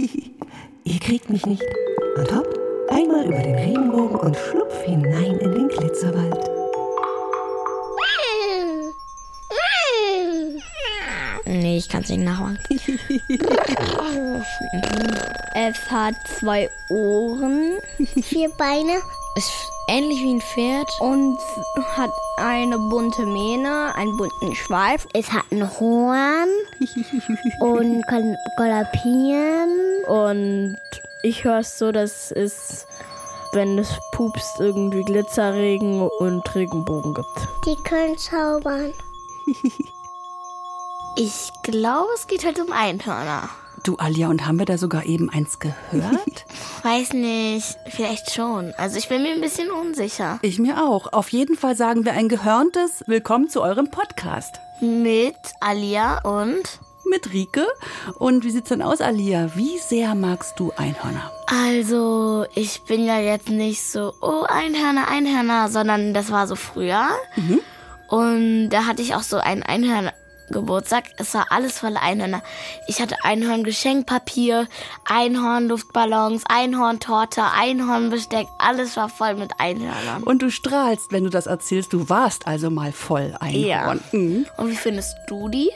Ihr kriegt mich nicht. Und hopp, einmal über den Regenbogen und schlupf hinein in den Glitzerwald. Nee, ich kann es nicht nachmachen. Es hat zwei Ohren, vier Beine Ist ähnlich wie ein Pferd. und hat eine bunte Mähne, einen bunten Schweif. Es hat ein Horn und kann galoppieren. Und ich höre es so, dass es, wenn es pupst, irgendwie Glitzerregen und Regenbogen gibt. Die können zaubern. Ich glaube, es geht halt um Einhörner. Du, Alia, und haben wir da sogar eben eins gehört? Weiß nicht, vielleicht schon. Also ich bin mir ein bisschen unsicher. ich mir auch. Auf jeden Fall sagen wir ein gehörntes Willkommen zu eurem Podcast. Mit Alia und... Mit Rike. Und wie sieht's denn aus, Alia? Wie sehr magst du Einhörner? Also, ich bin ja jetzt nicht so, oh, Einhörner, Einhörner, sondern das war so früher. Und da hatte ich auch so einen Einhörner-Geburtstag. Es war alles voller Einhörner. Ich hatte Einhorn-Geschenkpapier, Einhorn-Luftballons, Einhorn-Torte, Einhorn-Besteck. Alles war voll mit Einhörnern. Und du strahlst, wenn du das erzählst. Du warst also mal voll Einhorn. Ja. Mhm. Und wie findest du die?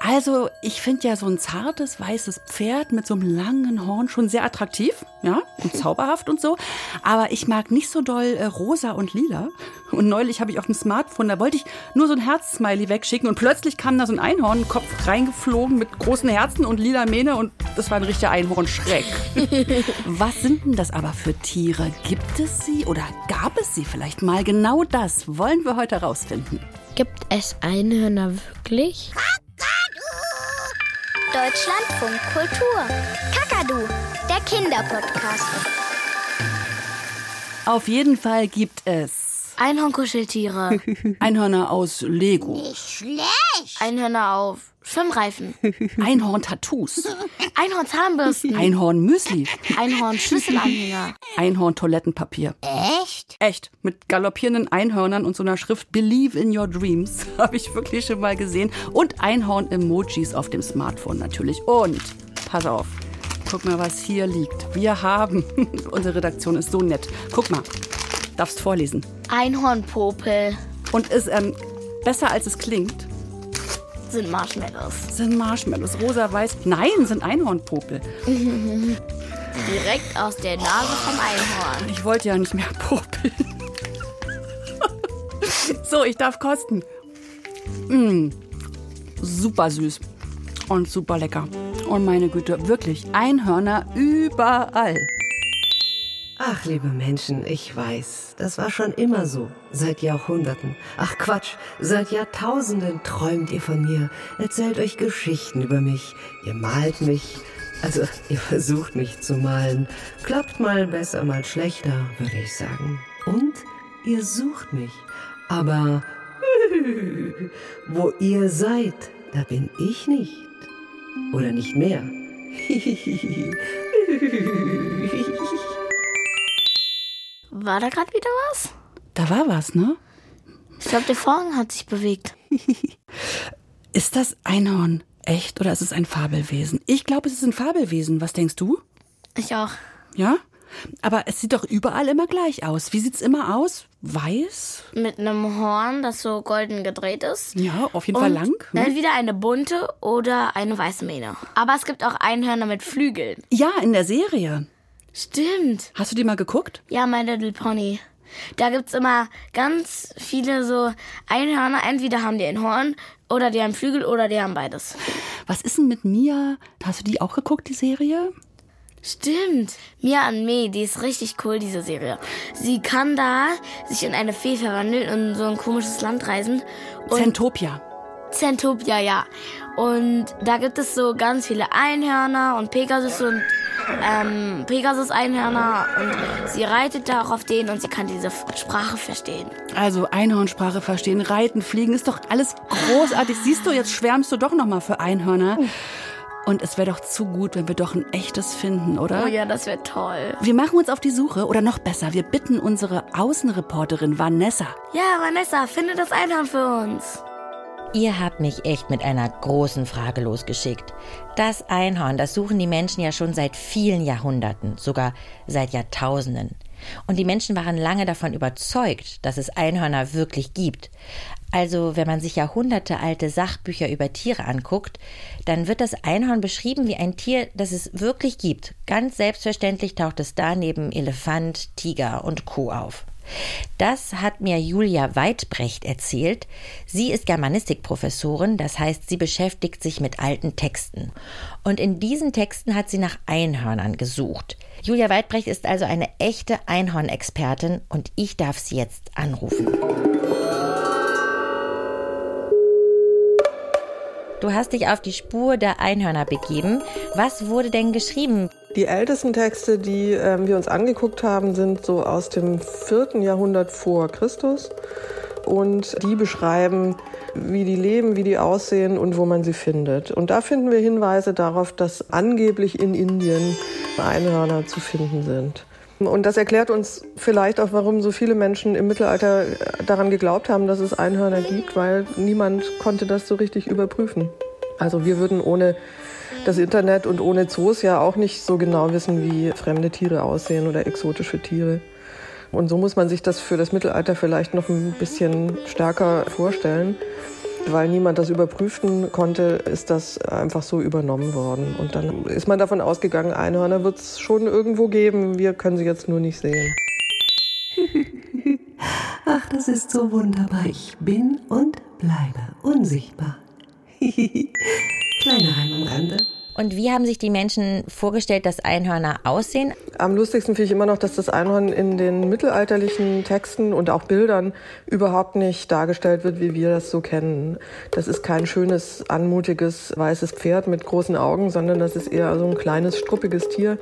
Also, ich finde ja so ein zartes, weißes Pferd mit so einem langen Horn schon sehr attraktiv, ja, und zauberhaft und so. Aber ich mag nicht so doll äh, rosa und lila. Und neulich habe ich auf dem Smartphone, da wollte ich nur so ein Herz-Smiley wegschicken und plötzlich kam da so ein Einhornkopf reingeflogen mit großen Herzen und lila Mähne und das war ein richtiger Einhornschreck. Was sind denn das aber für Tiere? Gibt es sie oder gab es sie vielleicht mal? Genau das wollen wir heute herausfinden. Gibt es Einhörner wirklich? Deutschlandfunk Kultur. Kakadu, der Kinderpodcast. Auf jeden Fall gibt es Einhornkuscheltiere. Einhörner aus Lego. Einhörner auf Schwimmreifen. Einhorn-Tattoos, Einhorn-Zahnbürsten. Einhorn-Müsli, Einhorn-Schlüsselanhänger. Einhorn-Toilettenpapier. Echt? Echt, mit galoppierenden Einhörnern und so einer Schrift Believe in your dreams habe ich wirklich schon mal gesehen. Und Einhorn-Emojis auf dem Smartphone natürlich. Und, pass auf, guck mal, was hier liegt. Wir haben, unsere Redaktion ist so nett. Guck mal, darfst vorlesen. Einhornpopel Und ist ähm, besser als es klingt, sind Marshmallows. sind Marshmallows, rosa-weiß. Nein, sind Einhornpopel. Direkt aus der Nase vom Einhorn. Ich wollte ja nicht mehr popeln. so, ich darf kosten. Mm, super süß und super lecker. Und meine Güte, wirklich, Einhörner überall. Ach, liebe Menschen, ich weiß, das war schon immer so. Seit Jahrhunderten. Ach Quatsch, seit Jahrtausenden träumt ihr von mir, erzählt euch Geschichten über mich, ihr malt mich. Also, ihr versucht mich zu malen. Klappt mal besser, mal schlechter, würde ich sagen. Und ihr sucht mich. Aber wo ihr seid, da bin ich nicht. Oder nicht mehr. War da gerade wieder was? Da war was, ne? Ich glaube, der Vorhang hat sich bewegt. Ist das Einhorn echt oder ist es ein Fabelwesen? Ich glaube, es ist ein Fabelwesen. Was denkst du? Ich auch. Ja? Aber es sieht doch überall immer gleich aus. Wie sieht's immer aus? Weiß? Mit einem Horn, das so golden gedreht ist. Ja, auf jeden Fall Und lang. Ne? Entweder eine bunte oder eine weiße Mähne. Aber es gibt auch Einhörner mit Flügeln. Ja, in der Serie. Stimmt. Hast du die mal geguckt? Ja, My Little Pony. Da gibt's immer ganz viele so Einhörner. Entweder haben die ein Horn oder die haben Flügel oder die haben beides. Was ist denn mit Mia? Hast du die auch geguckt, die Serie? Stimmt. Mia und Me, die ist richtig cool, diese Serie. Sie kann da sich in eine Fee verwandeln und in so ein komisches Land reisen. Zentopia. Zentopia, ja. Und da gibt es so ganz viele Einhörner und Pegasus und ähm, Pegasus-Einhörner und sie reitet da auch auf denen und sie kann diese Sprache verstehen. Also Einhornsprache verstehen, reiten, fliegen, ist doch alles großartig. Siehst du, jetzt schwärmst du doch noch mal für Einhörner. Und es wäre doch zu gut, wenn wir doch ein echtes finden, oder? Oh ja, das wäre toll. Wir machen uns auf die Suche oder noch besser, wir bitten unsere Außenreporterin Vanessa. Ja, Vanessa, finde das Einhorn für uns. Ihr habt mich echt mit einer großen Frage losgeschickt. Das Einhorn, das suchen die Menschen ja schon seit vielen Jahrhunderten, sogar seit Jahrtausenden. Und die Menschen waren lange davon überzeugt, dass es Einhörner wirklich gibt. Also, wenn man sich jahrhundertealte Sachbücher über Tiere anguckt, dann wird das Einhorn beschrieben wie ein Tier, das es wirklich gibt. Ganz selbstverständlich taucht es da neben Elefant, Tiger und Kuh auf. Das hat mir Julia Weidbrecht erzählt. Sie ist Germanistikprofessorin, das heißt, sie beschäftigt sich mit alten Texten. Und in diesen Texten hat sie nach Einhörnern gesucht. Julia Weidbrecht ist also eine echte Einhornexpertin und ich darf sie jetzt anrufen. Du hast dich auf die Spur der Einhörner begeben. Was wurde denn geschrieben? Die ältesten Texte, die äh, wir uns angeguckt haben, sind so aus dem vierten Jahrhundert vor Christus. Und die beschreiben, wie die leben, wie die aussehen und wo man sie findet. Und da finden wir Hinweise darauf, dass angeblich in Indien Einhörner zu finden sind. Und das erklärt uns vielleicht auch, warum so viele Menschen im Mittelalter daran geglaubt haben, dass es Einhörner gibt, weil niemand konnte das so richtig überprüfen. Also wir würden ohne das Internet und ohne Zoos ja auch nicht so genau wissen, wie fremde Tiere aussehen oder exotische Tiere. Und so muss man sich das für das Mittelalter vielleicht noch ein bisschen stärker vorstellen weil niemand das überprüfen konnte, ist das einfach so übernommen worden. Und dann ist man davon ausgegangen, Einhörner wird es schon irgendwo geben, wir können sie jetzt nur nicht sehen. Ach, das ist so wunderbar. Ich bin und bleibe unsichtbar. Kleiner Heim am Rande. Und wie haben sich die Menschen vorgestellt, dass Einhörner aussehen? Am lustigsten finde ich immer noch, dass das Einhorn in den mittelalterlichen Texten und auch Bildern überhaupt nicht dargestellt wird, wie wir das so kennen. Das ist kein schönes, anmutiges, weißes Pferd mit großen Augen, sondern das ist eher so ein kleines, struppiges Tier.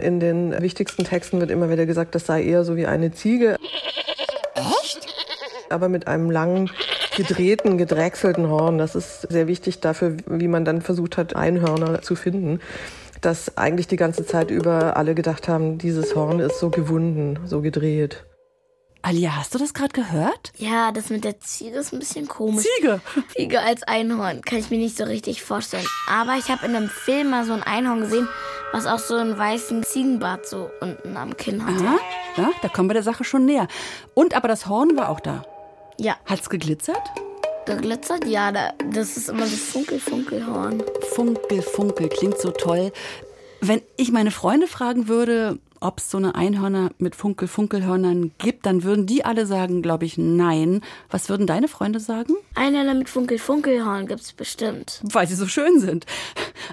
In den wichtigsten Texten wird immer wieder gesagt, das sei eher so wie eine Ziege. Echt? Aber mit einem langen gedrehten, gedrechselten Horn. Das ist sehr wichtig dafür, wie man dann versucht hat, Einhörner zu finden. Dass eigentlich die ganze Zeit über alle gedacht haben, dieses Horn ist so gewunden, so gedreht. Alia, hast du das gerade gehört? Ja, das mit der Ziege ist ein bisschen komisch. Ziege? Ziege als Einhorn kann ich mir nicht so richtig vorstellen. Aber ich habe in einem Film mal so ein Einhorn gesehen, was auch so einen weißen Ziegenbart so unten am Kinn hatte. Aha, ja, da kommen wir der Sache schon näher. Und aber das Horn war auch da. Ja. Hat's geglitzert? Geglitzert? Ja, das ist immer das Funkel-Funkelhorn. Funkel, Funkel, klingt so toll. Wenn ich meine Freunde fragen würde, ob es so eine Einhörner mit Funkel-Funkelhörnern gibt, dann würden die alle sagen, glaube ich, nein. Was würden deine Freunde sagen? Einhörner mit Funkel-Funkelhorn gibt es bestimmt. Weil sie so schön sind.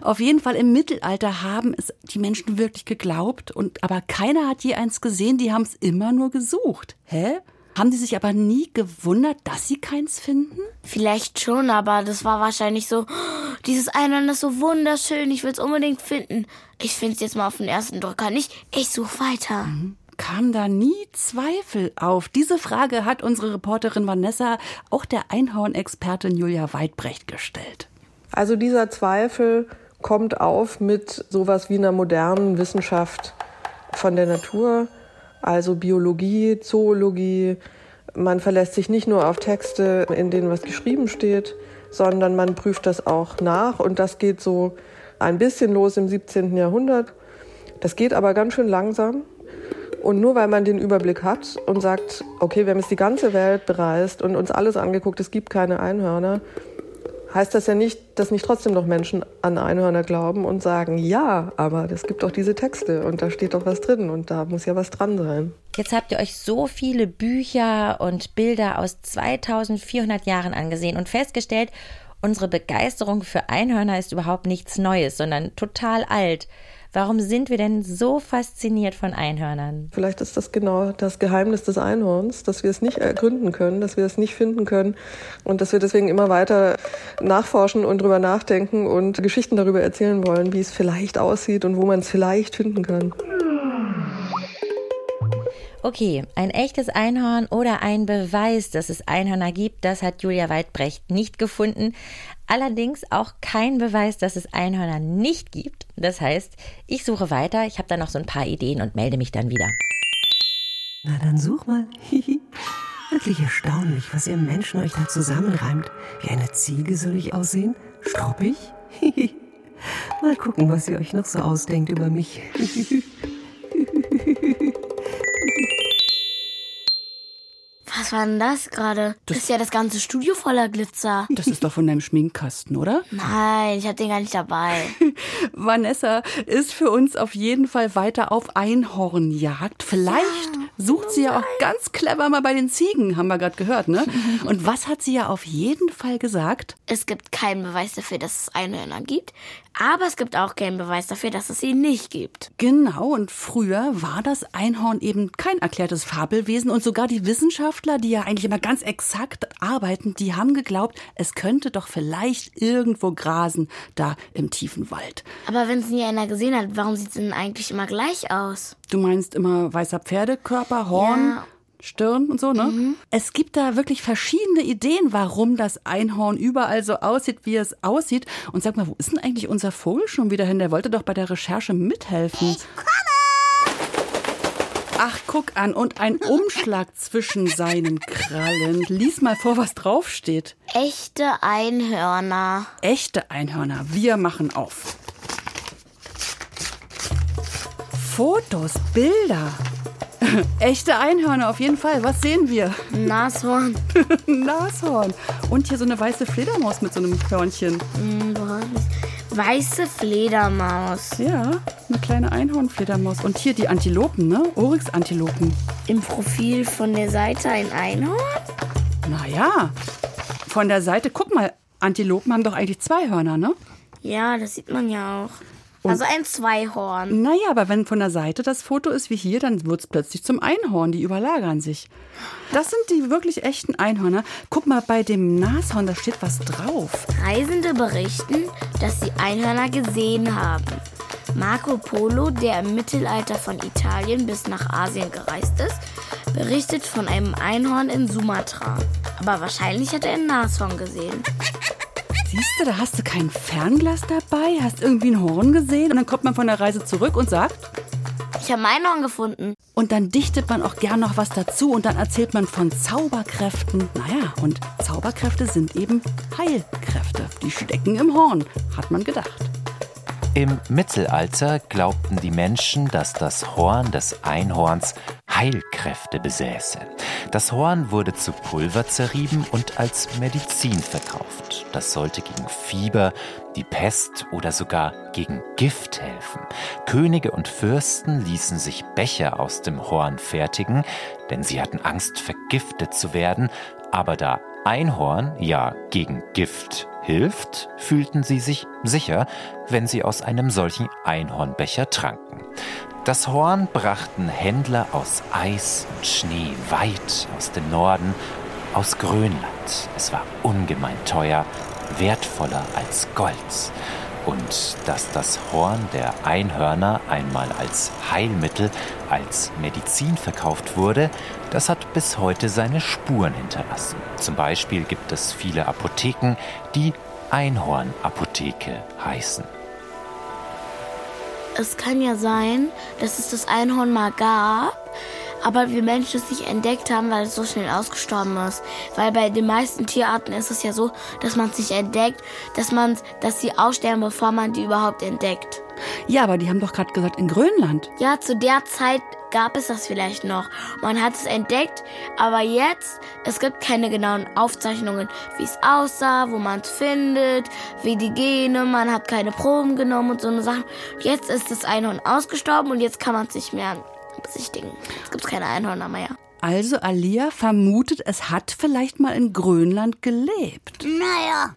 Auf jeden Fall im Mittelalter haben es die Menschen wirklich geglaubt, und aber keiner hat je eins gesehen, die haben es immer nur gesucht. Hä? Haben Sie sich aber nie gewundert, dass Sie keins finden? Vielleicht schon, aber das war wahrscheinlich so, oh, dieses Einhorn ist so wunderschön, ich will es unbedingt finden. Ich finde es jetzt mal auf den ersten Drücker nicht, ich suche weiter. Mhm. Kam da nie Zweifel auf? Diese Frage hat unsere Reporterin Vanessa auch der Einhorn-Expertin Julia Weidbrecht gestellt. Also dieser Zweifel kommt auf mit sowas wie einer modernen Wissenschaft von der Natur also Biologie, Zoologie. Man verlässt sich nicht nur auf Texte, in denen was geschrieben steht, sondern man prüft das auch nach und das geht so ein bisschen los im 17. Jahrhundert. Das geht aber ganz schön langsam. Und nur weil man den Überblick hat und sagt, okay, wir haben jetzt die ganze Welt bereist und uns alles angeguckt, es gibt keine Einhörner, heißt das ja nicht, dass nicht trotzdem noch Menschen an Einhörner glauben und sagen, ja, aber es gibt doch diese Texte und da steht doch was drin und da muss ja was dran sein. Jetzt habt ihr euch so viele Bücher und Bilder aus 2400 Jahren angesehen und festgestellt, unsere Begeisterung für Einhörner ist überhaupt nichts Neues, sondern total alt. Warum sind wir denn so fasziniert von Einhörnern? Vielleicht ist das genau das Geheimnis des Einhorns, dass wir es nicht ergründen können, dass wir es nicht finden können und dass wir deswegen immer weiter nachforschen und drüber nachdenken und Geschichten darüber erzählen wollen, wie es vielleicht aussieht und wo man es vielleicht finden kann. Okay, ein echtes Einhorn oder ein Beweis, dass es Einhörner gibt, das hat Julia Weidbrecht nicht gefunden. Allerdings auch kein Beweis, dass es Einhörner nicht gibt. Das heißt, ich suche weiter, ich habe da noch so ein paar Ideen und melde mich dann wieder. Na dann such mal. Wirklich erstaunlich, was ihr Menschen euch da zusammenreimt. Wie eine Ziege soll ich aussehen? Struppig? Mal gucken, was ihr euch noch so ausdenkt über mich. Was war denn das gerade? Das ist ja das ganze Studio voller Glitzer. Das ist doch von deinem Schminkkasten, oder? Nein, ich hab den gar nicht dabei. Vanessa ist für uns auf jeden Fall weiter auf Einhornjagd. Vielleicht sucht sie ja auch ganz clever mal bei den Ziegen, haben wir gerade gehört, ne? Und was hat sie ja auf jeden Fall gesagt? Es gibt keinen Beweis dafür, dass es Einhörner gibt, aber es gibt auch keinen Beweis dafür, dass es sie nicht gibt. Genau, und früher war das Einhorn eben kein erklärtes Fabelwesen und sogar die Wissenschaftler, die ja eigentlich immer ganz exakt arbeiten, die haben geglaubt, es könnte doch vielleicht irgendwo grasen, da im tiefen Wald. Aber wenn es nie einer gesehen hat, warum sieht es denn eigentlich immer gleich aus? Du meinst immer weißer Pferdekörper, Horn? Ja. Stirn und so, ne? Es gibt da wirklich verschiedene Ideen, warum das Einhorn überall so aussieht, wie es aussieht. Und sag mal, wo ist denn eigentlich unser Vogel schon wieder hin? Der wollte doch bei der Recherche mithelfen. Ich komme! Ach, guck an. Und ein Umschlag zwischen seinen Krallen. Lies mal vor, was draufsteht. Echte Einhörner. Echte Einhörner. Wir machen auf. Fotos, Bilder. Echte Einhörner auf jeden Fall. Was sehen wir? Nashorn. Nashorn. Und hier so eine weiße Fledermaus mit so einem Hörnchen. Es. Weiße Fledermaus. Ja, eine kleine Einhornfledermaus. Und hier die Antilopen, ne? Oryx-Antilopen. Im Profil von der Seite ein Einhorn? Naja, von der Seite, guck mal, Antilopen haben doch eigentlich zwei Hörner, ne? Ja, das sieht man ja auch. Also ein Zweihorn. Naja, aber wenn von der Seite das Foto ist wie hier, dann wird es plötzlich zum Einhorn. Die überlagern sich. Das sind die wirklich echten Einhörner. Guck mal, bei dem Nashorn, da steht was drauf. Reisende berichten, dass sie Einhörner gesehen haben. Marco Polo, der im Mittelalter von Italien bis nach Asien gereist ist, berichtet von einem Einhorn in Sumatra. Aber wahrscheinlich hat er ein Nashorn gesehen. Siehst du, da hast du kein Fernglas dabei, hast irgendwie ein Horn gesehen und dann kommt man von der Reise zurück und sagt, Ich habe ein Einhorn gefunden. und dann dichtet man auch gern noch was dazu und dann erzählt man von Zauberkräften. Naja, und Zauberkräfte sind eben Heilkräfte. Die stecken im Horn, hat man gedacht. Im Mittelalter glaubten die Menschen, dass das Horn des Einhorns Heilkräfte besäße. Das Horn wurde zu Pulver zerrieben und als Medizin verkauft. Das sollte gegen Fieber, die Pest oder sogar gegen Gift helfen. Könige und Fürsten ließen sich Becher aus dem Horn fertigen, denn sie hatten Angst, vergiftet zu werden. Aber da Einhorn ja gegen Gift hilft, fühlten sie sich sicher, wenn sie aus einem solchen Einhornbecher tranken. Das Horn brachten Händler aus Eis und Schnee weit aus dem Norden, aus Grönland. Es war ungemein teuer, wertvoller als Gold. Und dass das Horn der Einhörner einmal als Heilmittel, als Medizin verkauft wurde, das hat bis heute seine Spuren hinterlassen. Zum Beispiel gibt es viele Apotheken, die Einhornapotheke heißen. Es kann ja sein, dass es das Einhorn mal gab, aber wir Menschen es nicht entdeckt haben, weil es so schnell ausgestorben ist. Weil bei den meisten Tierarten ist es ja so, dass man es nicht entdeckt, dass man, dass sie aussterben, bevor man die überhaupt entdeckt. Ja, aber die haben doch gerade gesagt, in Grönland. Ja, zu der Zeit gab es das vielleicht noch. Man hat es entdeckt, aber jetzt, es gibt keine genauen Aufzeichnungen, wie es aussah, wo man es findet, wie die Gene, man hat keine Proben genommen und so eine Sachen. Jetzt ist das Einhorn ausgestorben und jetzt kann man es nicht mehr besichtigen. Jetzt gibt es keine Einhörner mehr. Also Alia vermutet, es hat vielleicht mal in Grönland gelebt. Naja,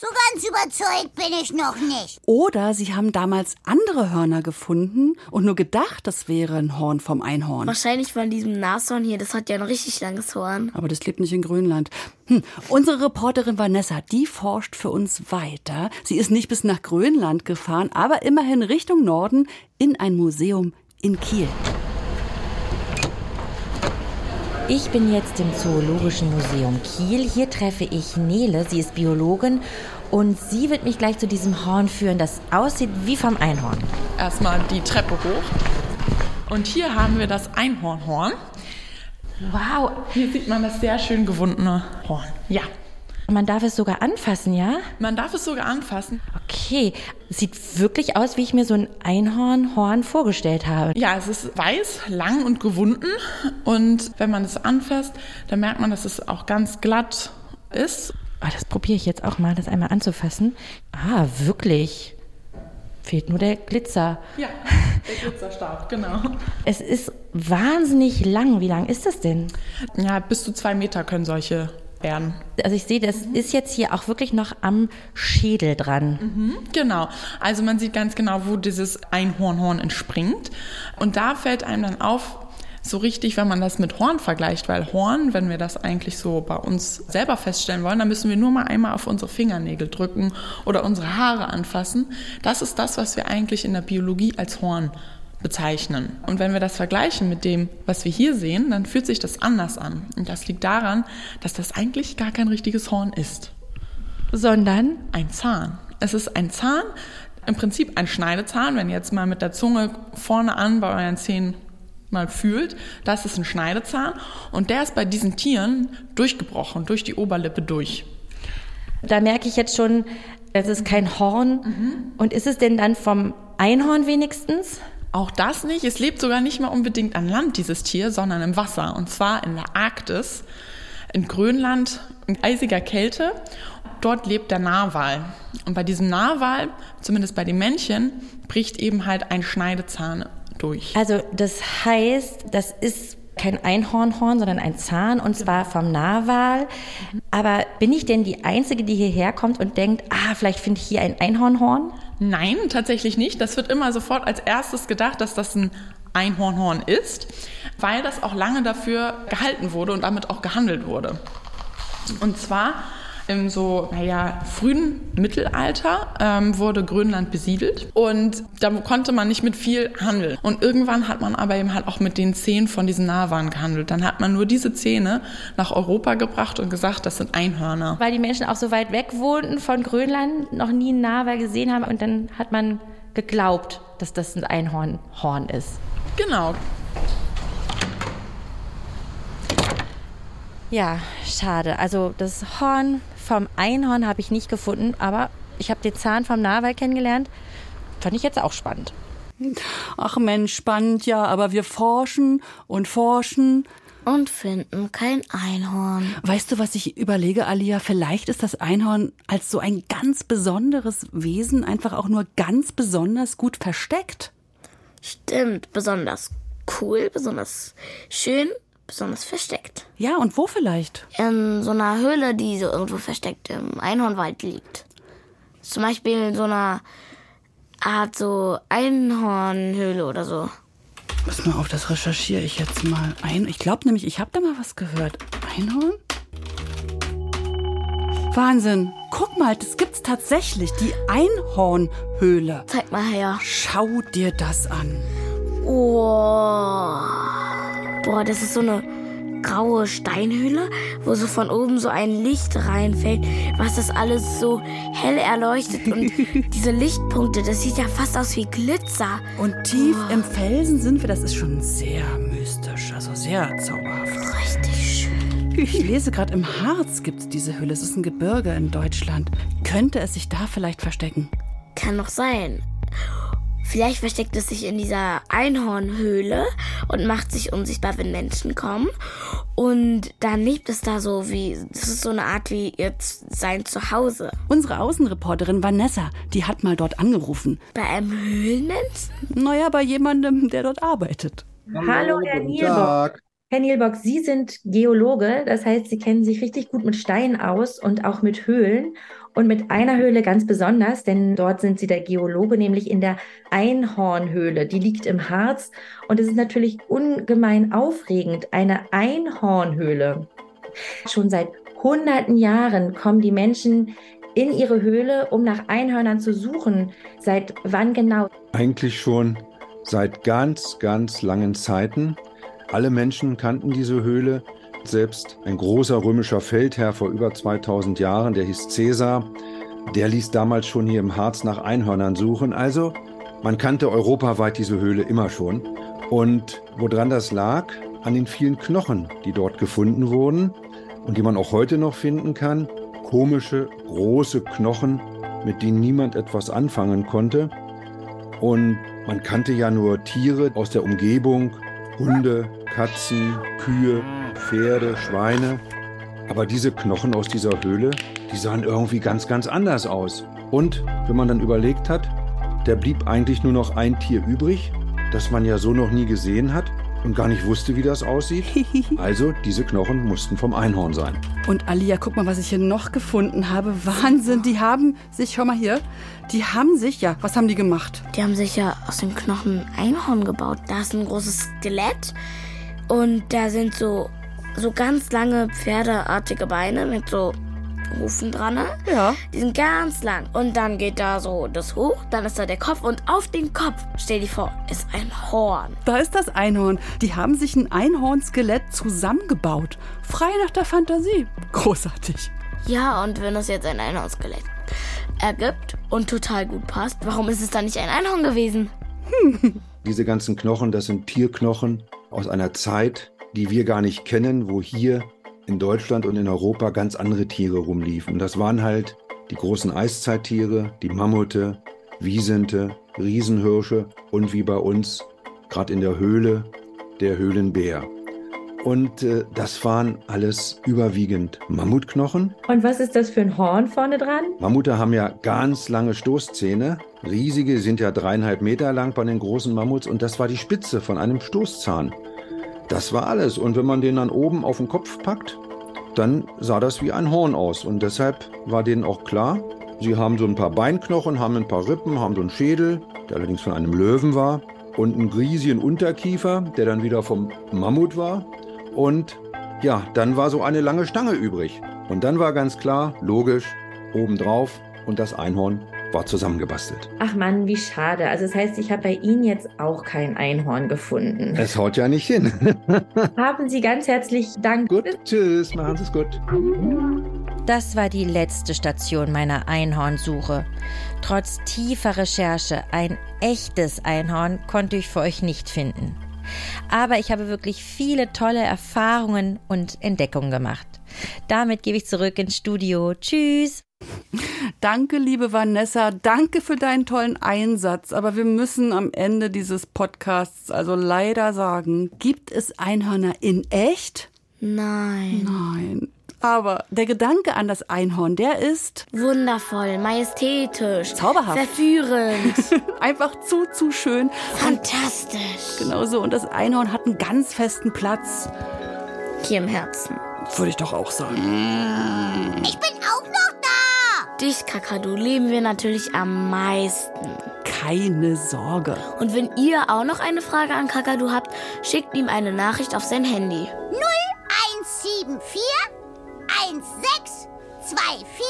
so ganz überzeugt bin ich noch nicht. Oder sie haben damals andere Hörner gefunden und nur gedacht, das wäre ein Horn vom Einhorn. Wahrscheinlich von diesem Nashorn hier, das hat ja ein richtig langes Horn. Aber das lebt nicht in Grönland. Hm. Unsere Reporterin Vanessa, die forscht für uns weiter. Sie ist nicht bis nach Grönland gefahren, aber immerhin Richtung Norden in ein Museum in Kiel. Ich bin jetzt im Zoologischen Museum Kiel. Hier treffe ich Nele. Sie ist Biologin und sie wird mich gleich zu diesem Horn führen, das aussieht wie vom Einhorn. Erstmal die Treppe hoch. Und hier haben wir das Einhornhorn. Wow. Hier sieht man das sehr schön gewundene Horn. Ja. Man darf es sogar anfassen, ja? Man darf es sogar anfassen. Okay. Sieht wirklich aus, wie ich mir so ein Einhornhorn vorgestellt habe. Ja, es ist weiß, lang und gewunden. Und wenn man es anfasst, dann merkt man, dass es auch ganz glatt ist. Oh, das probiere ich jetzt auch mal, das einmal anzufassen. Ah, wirklich. Fehlt nur der Glitzer. Ja, der Glitzerstab, genau. Es ist wahnsinnig lang. Wie lang ist das denn? Ja, bis zu zwei Meter können solche werden. Also ich sehe, das ist jetzt hier auch wirklich noch am Schädel dran. Mhm, genau. Also man sieht ganz genau, wo dieses Einhornhorn entspringt. Und da fällt einem dann auf, so richtig, wenn man das mit Horn vergleicht, weil Horn, wenn wir das eigentlich so bei uns selber feststellen wollen, dann müssen wir nur mal einmal auf unsere Fingernägel drücken oder unsere Haare anfassen. Das ist das, was wir eigentlich in der Biologie als Horn bezeichnen. Und wenn wir das vergleichen mit dem, was wir hier sehen, dann fühlt sich das anders an. Und das liegt daran, dass das eigentlich gar kein richtiges Horn ist. Sondern ein Zahn. Es ist ein Zahn, im Prinzip ein Schneidezahn. Wenn ihr jetzt mal mit der Zunge vorne an bei euren Zähnen mal fühlt, das ist ein Schneidezahn. Und der ist bei diesen Tieren durchgebrochen, durch die Oberlippe durch. Da merke ich jetzt schon, es ist kein Horn. Mhm. Und ist es denn dann vom Einhorn wenigstens? Auch das nicht. Es lebt sogar nicht mal unbedingt an Land, dieses Tier, sondern im Wasser. Und zwar in der Arktis, in Grönland, in eisiger Kälte. Dort lebt der Narwal. Und bei diesem Narwal, zumindest bei den Männchen, bricht eben halt ein Schneidezahn durch. Also das heißt, das ist kein Einhornhorn, sondern ein Zahn und zwar vom Narwal. Aber bin ich denn die Einzige, die hierher kommt und denkt, ah, vielleicht finde ich hier ein Einhornhorn? Nein, tatsächlich nicht. Das wird immer sofort als erstes gedacht, dass das ein Einhornhorn ist, weil das auch lange dafür gehalten wurde und damit auch gehandelt wurde. Und zwar im so, naja, frühen Mittelalter ähm, wurde Grönland besiedelt und da konnte man nicht mit viel handeln. Und irgendwann hat man aber eben halt auch mit den Zähnen von diesen Narwalen gehandelt. Dann hat man nur diese Zähne nach Europa gebracht und gesagt, das sind Einhörner. Weil die Menschen auch so weit weg wohnten von Grönland, noch nie einen Narwal gesehen haben und dann hat man geglaubt, dass das ein Einhornhorn ist. Genau. Ja, schade. Also das Horn vom Einhorn habe ich nicht gefunden, aber ich habe den Zahn vom Narwal kennengelernt. Fand ich jetzt auch spannend. Ach Mensch, spannend ja, aber wir forschen und forschen. Und finden kein Einhorn. Weißt du, was ich überlege, Alia? Vielleicht ist das Einhorn als so ein ganz besonderes Wesen einfach auch nur ganz besonders gut versteckt. Stimmt, besonders cool, besonders schön besonders versteckt. Ja, und wo vielleicht? In so einer Höhle, die so irgendwo versteckt im Einhornwald liegt. Zum Beispiel in so einer Art so Einhornhöhle oder so. Pass mal auf, das recherchiere ich jetzt mal ein. Ich glaube nämlich, ich habe da mal was gehört. Einhorn? Wahnsinn. Guck mal, das gibt's tatsächlich. Die Einhornhöhle. Zeig mal her. Schau dir das an. Oh. Boah, das ist so eine graue Steinhöhle, wo so von oben so ein Licht reinfällt, was das alles so hell erleuchtet. Und diese Lichtpunkte, das sieht ja fast aus wie Glitzer. Und tief oh. im Felsen sind wir, das ist schon sehr mystisch, also sehr zauberhaft. Richtig schön. Ich lese gerade, im Harz gibt es diese Höhle. Es ist ein Gebirge in Deutschland. Könnte es sich da vielleicht verstecken? Kann noch sein. Vielleicht versteckt es sich in dieser Einhornhöhle und macht sich unsichtbar, wenn Menschen kommen. Und dann lebt es da so wie, das ist so eine Art wie jetzt sein Zuhause. Unsere Außenreporterin Vanessa, die hat mal dort angerufen. Bei einem Höhlenmenschen? Naja, bei jemandem, der dort arbeitet. Hallo, Herr Nielbock. Herr Nielbock, Sie sind Geologe, das heißt, Sie kennen sich richtig gut mit Steinen aus und auch mit Höhlen und mit einer Höhle ganz besonders, denn dort sind sie der Geologe, nämlich in der Einhornhöhle. Die liegt im Harz und es ist natürlich ungemein aufregend, eine Einhornhöhle. Schon seit hunderten Jahren kommen die Menschen in ihre Höhle, um nach Einhörnern zu suchen. Seit wann genau? Eigentlich schon seit ganz, ganz langen Zeiten. Alle Menschen kannten diese Höhle. Selbst ein großer römischer Feldherr vor über 2000 Jahren, der hieß Caesar, der ließ damals schon hier im Harz nach Einhörnern suchen. Also man kannte europaweit diese Höhle immer schon. Und woran das lag, an den vielen Knochen, die dort gefunden wurden und die man auch heute noch finden kann. Komische, große Knochen, mit denen niemand etwas anfangen konnte. Und man kannte ja nur Tiere aus der Umgebung, Hunde, Katzen, Kühe, Pferde, Schweine. Aber diese Knochen aus dieser Höhle, die sahen irgendwie ganz, ganz anders aus. Und wenn man dann überlegt hat, da blieb eigentlich nur noch ein Tier übrig, das man ja so noch nie gesehen hat und gar nicht wusste, wie das aussieht. Also diese Knochen mussten vom Einhorn sein. Und Alia, guck mal, was ich hier noch gefunden habe. Wahnsinn, die haben sich, schau mal hier, die haben sich, ja, was haben die gemacht? Die haben sich ja aus den Knochen Einhorn gebaut. Da ist ein großes Skelett und da sind so, so ganz lange pferdeartige Beine mit so Hufen dran. ne? Ja. Die sind ganz lang. Und dann geht da so das hoch, dann ist da der Kopf und auf den Kopf, stell dir vor, ist ein Horn. Da ist das Einhorn. Die haben sich ein Einhornskelett zusammengebaut. Frei nach der Fantasie. Großartig. Ja, und wenn das jetzt ein Einhornskelett ergibt und total gut passt, warum ist es dann nicht ein Einhorn gewesen? Diese ganzen Knochen, das sind Tierknochen aus einer Zeit, die wir gar nicht kennen, wo hier in Deutschland und in Europa ganz andere Tiere rumliefen. Das waren halt die großen Eiszeittiere, die Mammute, Wiesente, Riesenhirsche und wie bei uns, gerade in der Höhle, der Höhlenbär. Und äh, das waren alles überwiegend Mammutknochen. Und was ist das für ein Horn vorne dran? Mammute haben ja ganz lange Stoßzähne. Riesige sind ja dreieinhalb Meter lang bei den großen Mammuts und das war die Spitze von einem Stoßzahn. Das war alles. Und wenn man den dann oben auf den Kopf packt, dann sah das wie ein Horn aus. Und deshalb war denen auch klar, sie haben so ein paar Beinknochen, haben ein paar Rippen, haben so einen Schädel, der allerdings von einem Löwen war, und einen riesigen Unterkiefer, der dann wieder vom Mammut war. Und ja, dann war so eine lange Stange übrig. Und dann war ganz klar, logisch, obendrauf und das Einhorn war zusammengebastelt. Ach Mann, wie schade. Also das heißt, ich habe bei Ihnen jetzt auch kein Einhorn gefunden. Es haut ja nicht hin. Haben Sie ganz herzlich Dank. Gut, tschüss, machen Sie es gut. Das war die letzte Station meiner Einhornsuche. Trotz tiefer Recherche, ein echtes Einhorn konnte ich für euch nicht finden. Aber ich habe wirklich viele tolle Erfahrungen und Entdeckungen gemacht. Damit gebe ich zurück ins Studio. Tschüss! Danke, liebe Vanessa. Danke für deinen tollen Einsatz. Aber wir müssen am Ende dieses Podcasts also leider sagen, gibt es Einhörner in echt? Nein. Nein. Aber der Gedanke an das Einhorn, der ist Wundervoll, majestätisch, Zauberhaft. verführend, einfach zu, zu schön. fantastisch. Genau so. Und das Einhorn hat einen ganz festen Platz. Hier im Herzen. Würde ich doch auch sagen. Ich bin auch noch da. Dich, Kakadu, lieben wir natürlich am meisten. Keine Sorge. Und wenn ihr auch noch eine Frage an Kakadu habt, schickt ihm eine Nachricht auf sein Handy. 0174 1624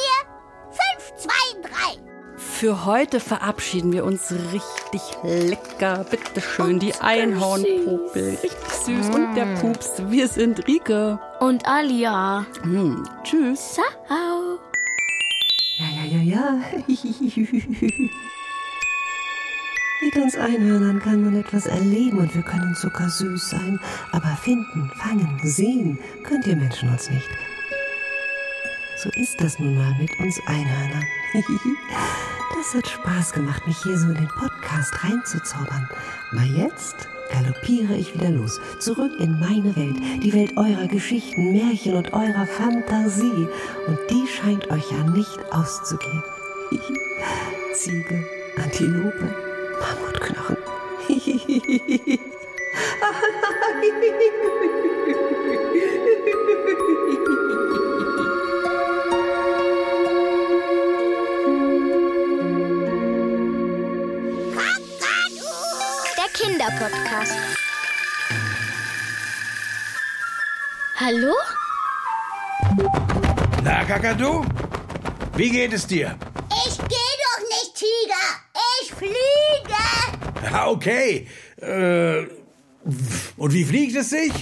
523. Für heute verabschieden wir uns richtig lecker. Bitte schön, die Einhornpopel. Richtig süß. Und der Pups. Wir sind Rike. Und Alia. Hm, tschüss. Ciao. Ja, ja. Mit uns Einhörnern kann man etwas erleben und wir können zuckersüß sein. Aber finden, fangen, sehen könnt ihr Menschen uns nicht. So ist das nun mal mit uns Einhörnern. Das hat Spaß gemacht, mich hier so in den Podcast reinzuzaubern. Aber jetzt galoppiere ich wieder los, zurück in meine Welt, die Welt eurer Geschichten, Märchen und eurer Fantasie. Und die scheint euch ja nicht auszugehen. Ziege, Antilope, Mammutknochen. Kinderpodcast. Hallo? Na, Kakadu? Wie geht es dir? Ich gehe doch nicht, Tiger. Ich fliege. Ah, Okay. Äh, und wie fliegt es sich?